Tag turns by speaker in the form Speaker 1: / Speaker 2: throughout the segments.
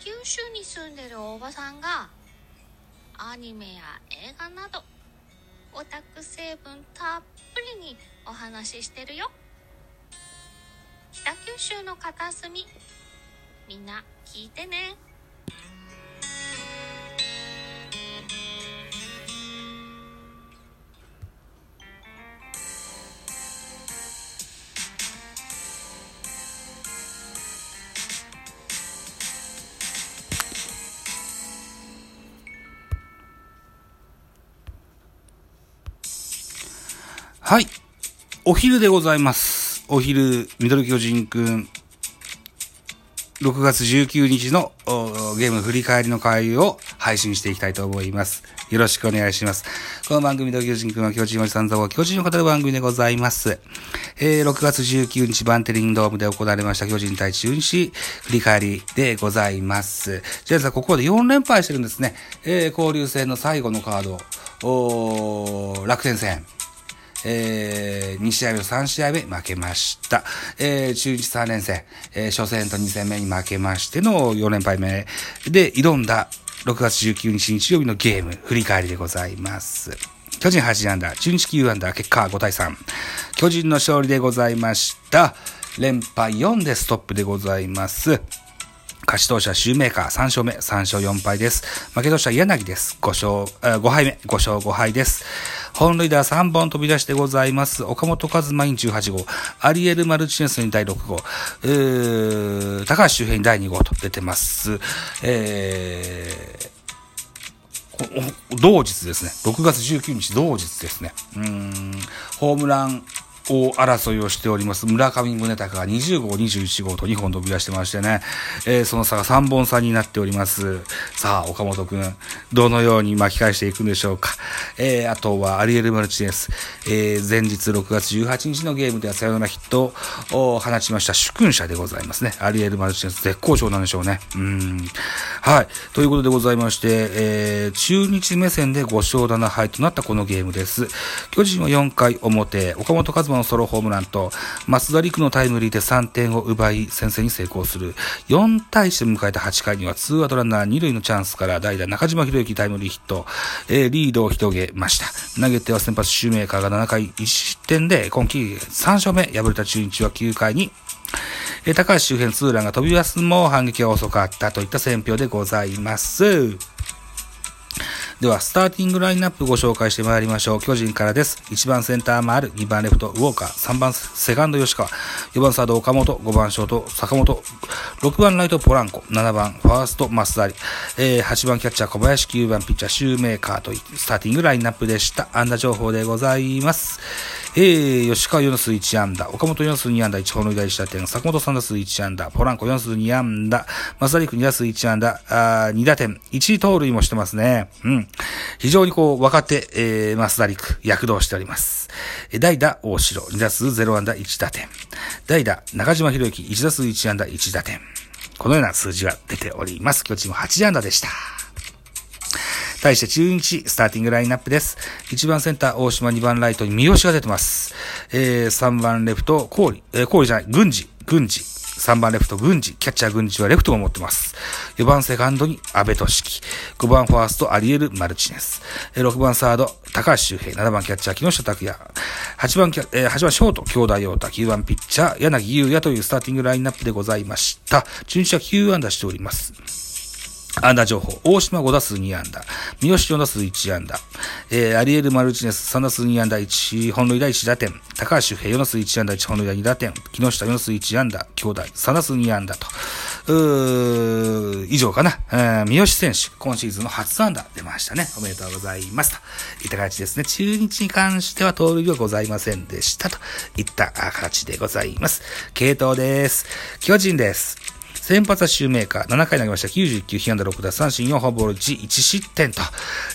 Speaker 1: 九州に住んでるおばさんがアニメや映画などオタク成分たっぷりにお話ししてるよ。北九州の片隅みんな聞いてね。
Speaker 2: はい。お昼でございます。お昼、ミドル巨人くん、6月19日のおゲーム振り返りの会を配信していきたいと思います。よろしくお願いします。この番組、ミドル巨人くんは巨人おじさん座を巨人を語る番組でございます。えー、6月19日バンテリンドームで行われました巨人対中日振り返りでございます。ジェイさん、ここで4連敗してるんですね。えー、交流戦の最後のカード、おー楽天戦。えー、2試合目と3試合目負けました。えー、中日3連戦、えー、初戦と2戦目に負けましての4連敗目で挑んだ6月19日日曜日のゲーム振り返りでございます。巨人8アンダー、中日9アンダー、結果は5対3。巨人の勝利でございました。連敗4でストップでございます。勝ち投手はシューメーカー3勝目、3勝4敗です。負け投手は柳です。5勝、5敗目、5勝5敗です。本塁打3本飛び出してございます。岡本和真に18号、アリエル・マルチネスに第6号、え、高橋周平に第2号と出てます。えー同日ですね。6月19日同日ですね。うん、ホームラン王争いをしております村上宗隆が20号、21号と2本飛び出してましてね、えーその差が3本差になっております。さあ、岡本くん、どのように巻き返していくんでしょうか。えーあとはアリエル・マルチネス、えー前日6月18日のゲームではサヨナラヒットを放ちました主君者でございますね。アリエル・マルチネス絶好調なんでしょうね。うん。はい。ということでございまして、えー中日目線で5勝7敗となったこのゲームです。巨人は4回表、岡本和真のソロホームランと、増田陸のタイムリーで3点を奪い、先制に成功する。4対1で迎えた8回には、ツーアウトランナー2塁のチャンスから代打中島博之タイムリーヒット、えーリードを広げました。投げては先発シューメーカーが7回1失点で、今季3勝目、敗れた中日は9回に、えー高橋周辺ツーランが飛び出すも反撃は遅かったといった戦況でございます。では、スターティングラインナップご紹介してまいりましょう。巨人からです。1番センター丸、2番レフト、ウォーカー、3番セカンド吉川、4番サード岡本、5番ショート坂本、6番ライトポランコ、7番ファースト増田、えー、8番キャッチャー小林、9番ピッチャーシューメーカーというスターティングラインナップでした。安打情報でございます。えー、吉川4打数1安打、岡本4打数2安打、1本塁打1打点、坂本3打数1安打、ポランコ4打数2安打、増田陸2打数1安打、あー2打点、1盗塁もしてますね。うん。非常にこう、若手、えー、増田陸、躍動しております。えー代打、大城、2打数0安打1打点。代打、中島博之、1打数1安打1打点。このような数字が出ております。巨人は8安打でした。対して中日、スターティングラインナップです。1番センター、大島、2番ライトに三好が出てます。えー、3番レフト、郡、えー、郡じゃない、郡司、郡司。3番レフト、郡司。キャッチャー郡司はレフトを持ってます。4番セカンドに安倍俊樹。5番ファースト、アリエル・マルチネス。6番サード、高橋周平。7番キャッチャー、木下拓也。8番キャ、えー8番ショート、兄弟陽太。9番ピッチャー、柳優也というスターティングラインナップでございました。中日は9安打しております。安打情報。大島5打数2安打。三好4打数1安打。えー、アリエル・マルチネス3打数2安打1、本塁打1打点。高橋周平4打数1安打1、本塁打2打点。木下4打数1安打。兄弟3打数2安打と。うー以上かな。えー三好選手、今シーズンの初安打出ましたね。おめでとうございます。といった形ですね。中日に関しては盗塁はございませんでした。といった形でございます。系統です。巨人です。先発はシューメーカー。7回投げました。99、被安打6打三振4、フォアボール1、1失点と、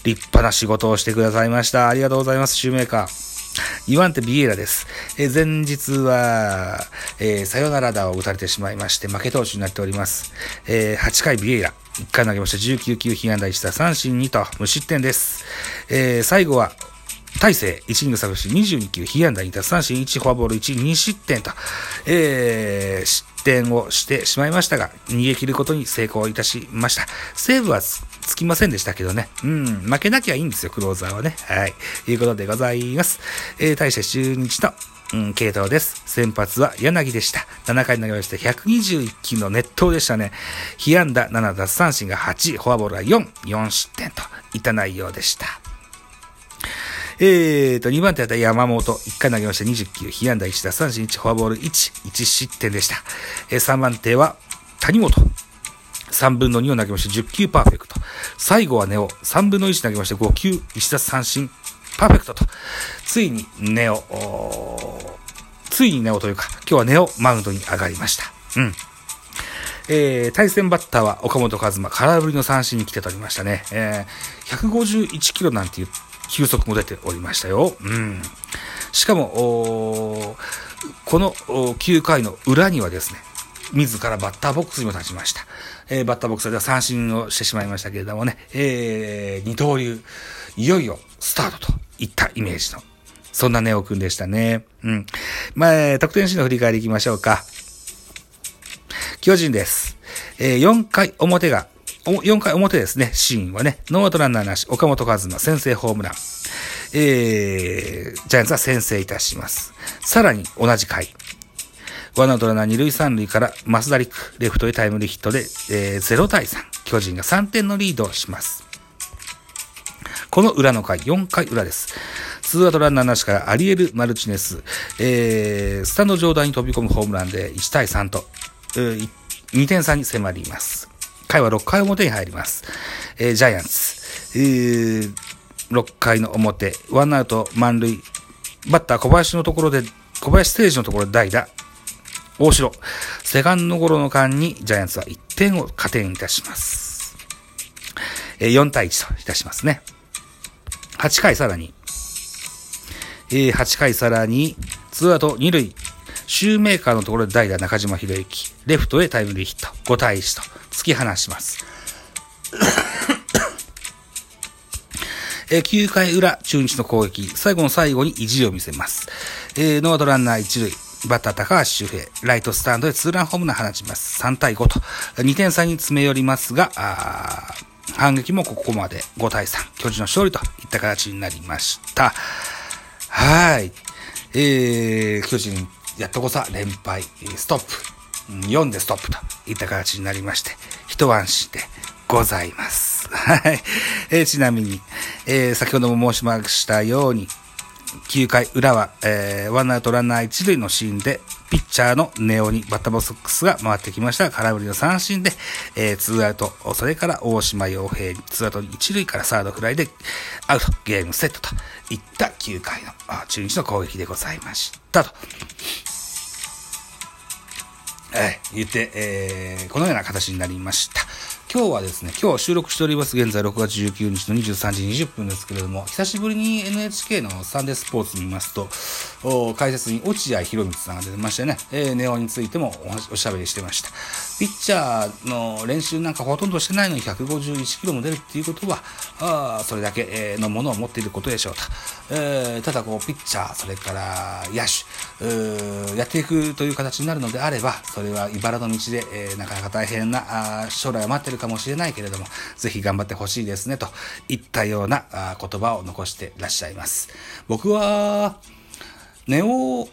Speaker 2: 立派な仕事をしてくださいました。ありがとうございます、シューメーカー。2番手ビエラです。え前日は、えーサヨナラ打を打たれてしまいまして、負け投手になっております。えー8回ビエラ。1回投げました。19球、被安打1打三振2と、無失点です。えー最後は、大勢、1イニングサーブし22球、被安打2奪三振1、フォアボール1、2失点と、えー、失点をしてしまいましたが、逃げ切ることに成功いたしました。セーブはつきませんでしたけどね。うん、負けなきゃいいんですよ、クローザーはね。はい。いうことでございます。えー、大勢中日のうん、系統です。先発は柳でした。7回投げまして121球の熱投でしたね。被安打7奪三振が8、フォアボールが4、4失点といった内容でした。えーと、2番手だった山本、1回投げました20球、被安打1奪三振1、フォアボール1、1失点でした。えー、3番手は谷本。3分の2を投げまして10球パーフェクト。最後はネオ。3分の1投げまして5球、1奪三振パーフェクトと、ついにネオ、ついにネオというか、今日はネオマウンドに上がりました。うん。えー、対戦バッターは岡本和真、空振りの三振に来て取りましたね。えー、151キロなんていう球速も出ておりましたよ。うん。しかも、この9回の裏にはですね、自らバッターボックスにも立ちました。えー、バッターボックスでは三振をしてしまいましたけれどもね、えー、二刀流、いよいよスタートといったイメージの、そんなネオくんでしたね。うん。まあ、得点シーンの振り返りいきましょうか。巨人です。えー、4回表が、4回表ですね、シーンはね、ノーアウトランナーなし、岡本和真先制ホームラン。えー、ジャイアンツは先制いたします。さらに同じ回。ワンアウトランナー二塁三塁から増田陸、レフトへタイムリーヒットで、えー、0対3。巨人が3点のリードをします。この裏の回、4回裏です。ツーアウトランナーなしからアリエル・マルチネス、えー、スタンド上段に飛び込むホームランで1対3と、えー、2点差に迫ります。回は6回表に入ります。えー、ジャイアンツ、えー、6回の表、ワンアウト満塁、バッター小林のところで、小林ステージのところで代打、大城、セカンドゴロの間にジャイアンツは1点を加点いたします。えー、4対1といたしますね。8回さらに、えー、8回さらに、ツーアウト2塁、シューメーカーのところで代打中島博之、レフトへタイムリーヒット、5対1と。突き放します。え、9回裏、中日の攻撃、最後の最後に意地を見せます。えー、ノーアウトランナー1塁、バッター高橋周平、ライトスタンドでツーランホームラン放ちます。3対5と、2点差に詰め寄りますが、反撃もここまで5対3、巨人の勝利といった形になりました。はい。えー、巨人、やっとこさ、連敗、ストップ、4でストップといった形になりまして、一安心でございます。はい。えー、ちなみに、えー、先ほども申しましたように、9回裏は、えー、ワンアウトランナー1塁のシーンで、ピッチャーのネオにバッターボックスが回ってきました空振りの三振で、えー、ツーアウト、それから大島洋平ツーアウト1塁からサードフライでアウト、ゲームセットといった9回の中日の攻撃でございましたと。えー、言って、えー、このような形になりました。今日はですね、今日収録しております現在6月19日の23時20分ですけれども、久しぶりに NHK のサンデースポーツ見ますと、解説に落合博光さんが出てましてね、えー、ネオについてもおしゃべりしてました。ピッチャーの練習なんかほとんどしてないのに151キロも出るっていうことは、あそれだけのものを持っていることでしょうと。えー、ただこう、ピッチャー、それから野手、やっていくという形になるのであれば、それは茨の道で、えー、なかなか大変な将来は待ってるかもしれないけれども、ぜひ頑張ってほしいですね、といったような言葉を残してらっしゃいます。僕は、ネオ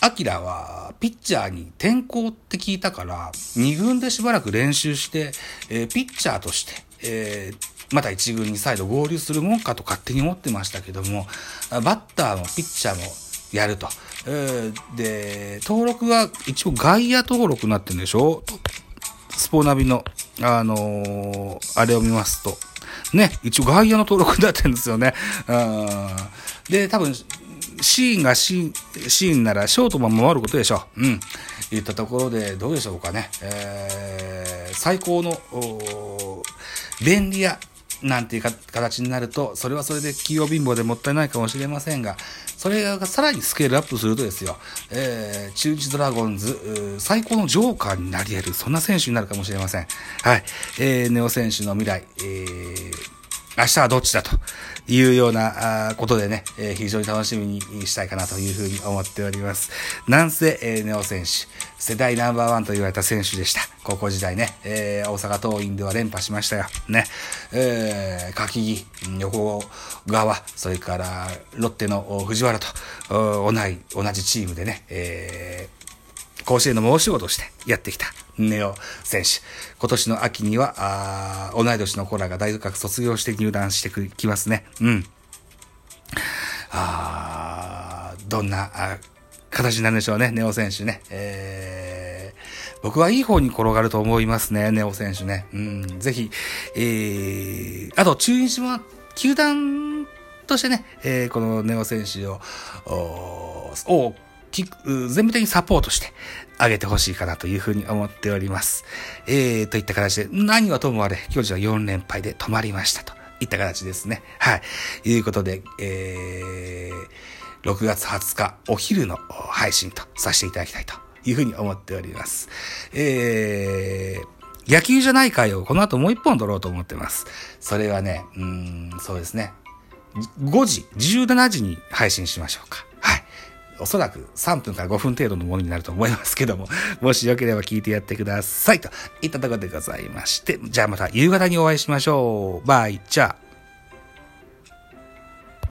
Speaker 2: アキラはピッチャーに転向って聞いたから、2軍でしばらく練習して、えー、ピッチャーとして、えー、また1軍に再度合流するもんかと勝手に思ってましたけども、バッターもピッチャーもやると。え、で、登録は一応外野登録になってるんでしょ？スポナビの、あのー、あれを見ますと。ね、一応外野の登録になってるんですよね。で、多分、シーンがシーン、シーンならショートも守ることでしょう。うん。言ったところで、どうでしょうかね。えー、最高の、便利屋なんていう形になると、それはそれで企業貧乏でもったいないかもしれませんが、それがさらにスケールアップするとですよ、えー、中日ドラゴンズ、最高のジョーカーになり得る、そんな選手になるかもしれません。はい。えー、ネオ選手の未来、えー、明日はどっちだというようなことでね、えー、非常に楽しみにしたいかなというふうに思っております。なんせ、えー、ネオ選手、世代ナンバーワンと言われた選手でした。高校時代ね、えー、大阪桐蔭では連覇しましたよ。ね。えー、柿木、横川、それからロッテの藤原と、同じ、同じチームでね、えー、甲子園の申し子としてやってきたネオ選手。今年の秋には、あ同い年の子らが大学卒業して入団してきますね。うん。あどんな形になるんでしょうね、ネオ選手ね。えー、僕はいい方に転がると思いますね、ネオ選手ね。うん、ぜひ、えー、あと中日も、球団としてね、えー、このネオ選手を、を全部的にサポートしてあげてほしいかなというふうに思っております。えー、といった形で、何はともあれ、巨人は4連敗で止まりましたといった形ですね。はい。いうことで、えー、6月20日お昼の配信とさせていただきたいというふうに思っております。えー、野球じゃない回をこの後もう一本撮ろうと思ってます。それはね、うん、そうですね。5時、17時に配信しましょうか。おそらく3分から5分程度のものになると思いますけども、もしよければ聞いてやってください。といったところでございまして、じゃあまた夕方にお会いしましょう。バイチャー。